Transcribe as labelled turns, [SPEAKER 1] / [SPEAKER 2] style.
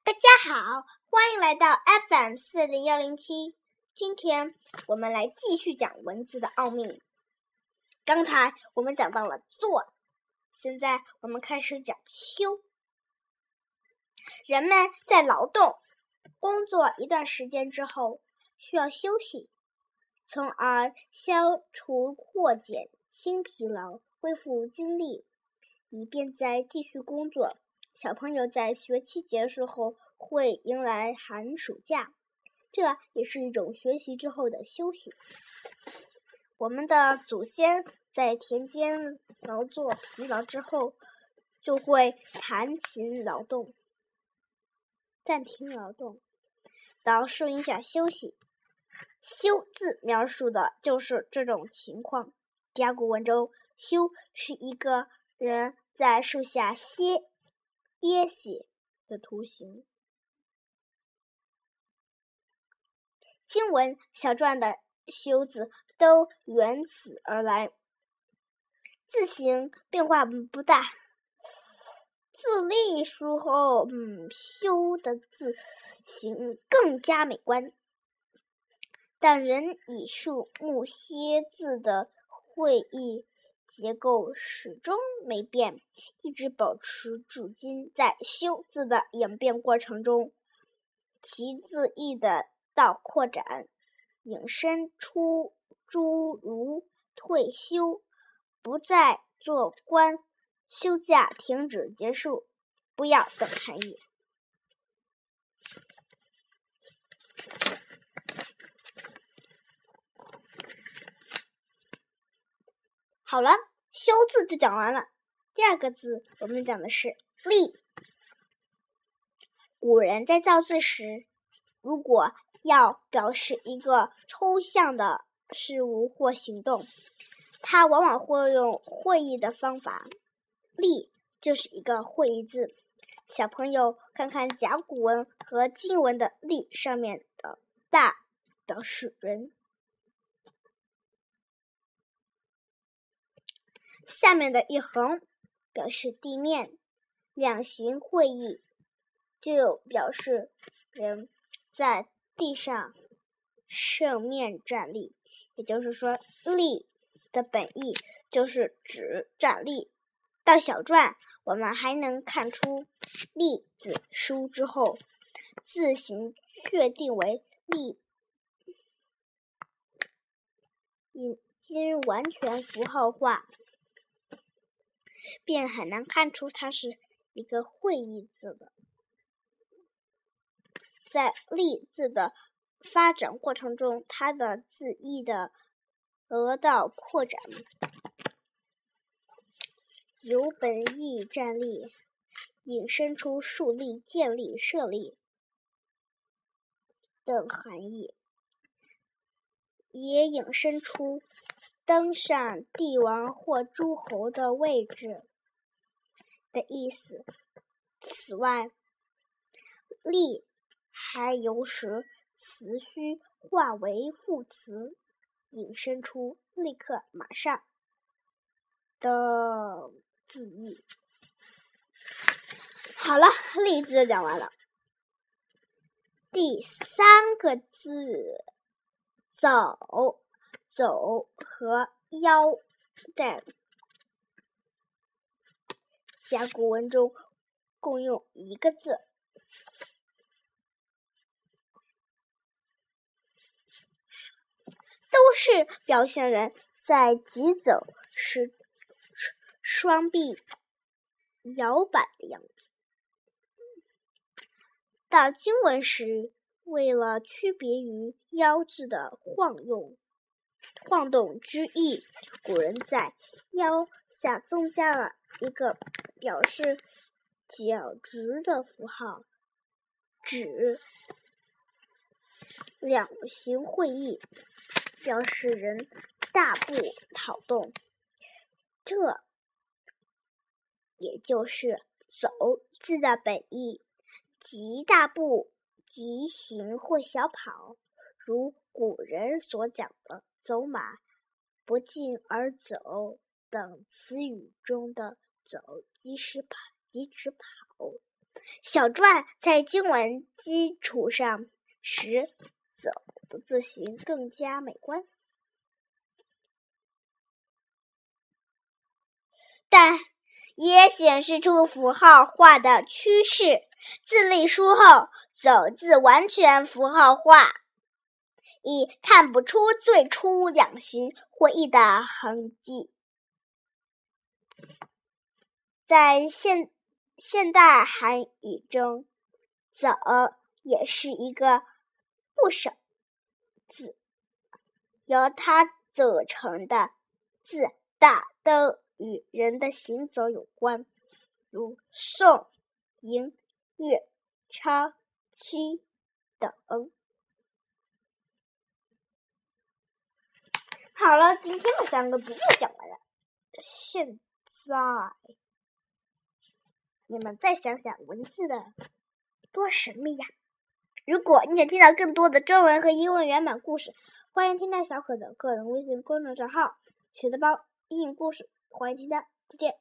[SPEAKER 1] 大家好，欢迎来到 FM 四零幺零七。今天我们来继续讲文字的奥秘。刚才我们讲到了做，现在我们开始讲修。人们在劳动、工作一段时间之后，需要休息，从而消除或减轻疲劳，恢复精力，以便再继续工作。小朋友在学期结束后会迎来寒暑假，这也是一种学习之后的休息。我们的祖先在田间劳作疲劳之后，就会弹琴劳动，暂停劳动，到树荫下休息。休字描述的就是这种情况。甲骨文中“休”是一个人在树下歇。耶写的图形，经文小篆的“修”字都源此而来，字形变化不大。自隶书后，嗯，“修”的字形更加美观，但人以树木歇字的会意。结构始终没变，一直保持至今。在“修”字的演变过程中，其字义的到扩展，引申出诸如退休、不再做官、休假、停止、结束、不要等含义。好了，修字就讲完了。第二个字，我们讲的是立。古人在造字时，如果要表示一个抽象的事物或行动，他往往会用会意的方法。立就是一个会意字。小朋友看看甲骨文和金文的立上面的大，表示人。下面的一横表示地面，两行会意就表示人在地上正面站立。也就是说，立的本意就是指站立。到小篆，我们还能看出“立”字书之后，字形确定为立，已经完全符号化。便很难看出它是一个会意字的。在“立”字的发展过程中，它的字义的额道扩展，由本意站立，引申出树立、建立、设立等含义，也引申出。登上帝王或诸侯的位置的意思。此外，立还有时词须化为副词，引申出立刻、马上的字义。好了，例字讲完了。第三个字，走。走和腰在甲骨文中共用一个字，都是表现人在疾走时双臂摇摆的样子。到经文时，为了区别于“腰”字的晃用。晃动之意，古人在腰下增加了一个表示脚直的符号，指两行会意，表示人大步跑动。这也就是“走”字的本意，即大步、急行或小跑，如古人所讲的。走马，不进而走等词语中的“走”即是跑，即指跑。小篆在经文基础上使走的字形更加美观，但也显示出符号化的趋势。自隶书后，走字完全符号化，已看不出最初两行会意的痕迹。在现现代汉语中，“走”也是一个部首字，由它组成的字大都与人的行走有关，如宋、银、月、超、七等。好了，今天的三个字又讲完了。现在。你们再想想文字的多神秘呀！如果你想听到更多的中文和英文原版故事，欢迎添加小可的个人微信公众账号“学的包英语故事”，欢迎添加，再见。